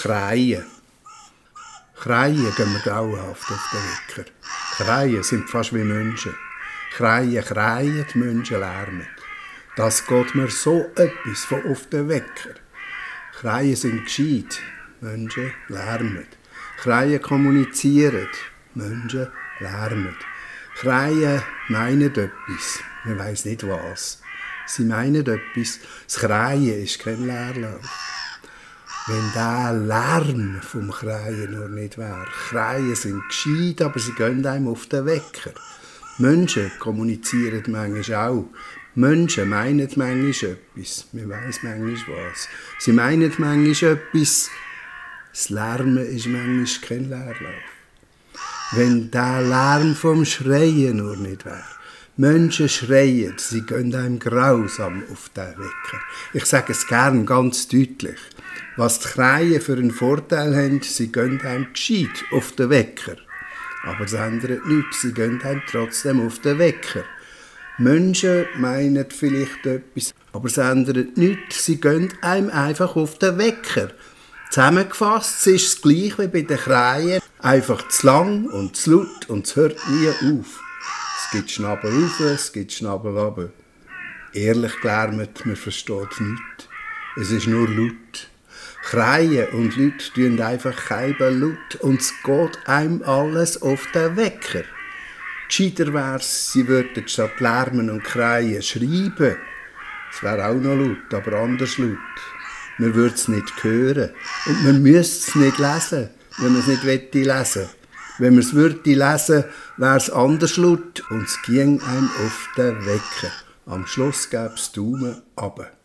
Kreien. Kreien gehen wir grauenhaft auf den Wecker. Kreien sind fast wie Menschen. Kreien, kreien, die Menschen lärmen. Das geht mir so etwas von auf den Wecker. Kreien sind gescheit, Menschen lärmen. Kreien kommunizieren, Menschen lärmen. Kreien meinen etwas, man weiß nicht was. Sie meinen etwas, das Kreien ist kein Leerlauf. Wenn der Lärm vom Kreien nur nicht wäre. Kreien sind gescheit, aber sie gehen einem auf den Wecker. Menschen kommunizieren manchmal auch. Menschen meinen manchmal etwas. Man weiss manchmal was. Sie meinen manchmal etwas. Das Lärmen ist manchmal kein Leerlauf. Wenn der Lärm vom Schreien nur nicht wäre. Menschen schreien, sie gehen einem grausam auf den Wecker. Ich sage es gern ganz deutlich. Was die Kreien für einen Vorteil haben, sie gehen einem gescheit auf den Wecker. Aber es ändert nichts, sie gehen einem trotzdem auf den Wecker. Menschen meinen vielleicht etwas, aber es ändert nichts, sie gehen einem einfach auf den Wecker. Zusammengefasst ist es gleich wie bei den Kreien, einfach zu lang und zu laut und es hört nie auf. Es gibt Schnabel rauf, es gibt Schnabel runter. Ehrlich gelärmt, man versteht nichts. Es ist nur laut. Kreien und Leute tun einfach keiben laut und es geht einem alles auf den Wecker. Gescheiter wär's, sie würden statt lärmen und kreien schreiben. Es wäre auch noch laut, aber anders laut. Man würde es nicht hören und man müsste es nicht lesen, wenn man es nicht lesen lesen Wenn man es würde lesen, wäre es anders laut und es ging einem auf den Wecker. Am Schluss gäbe es Daumen runter.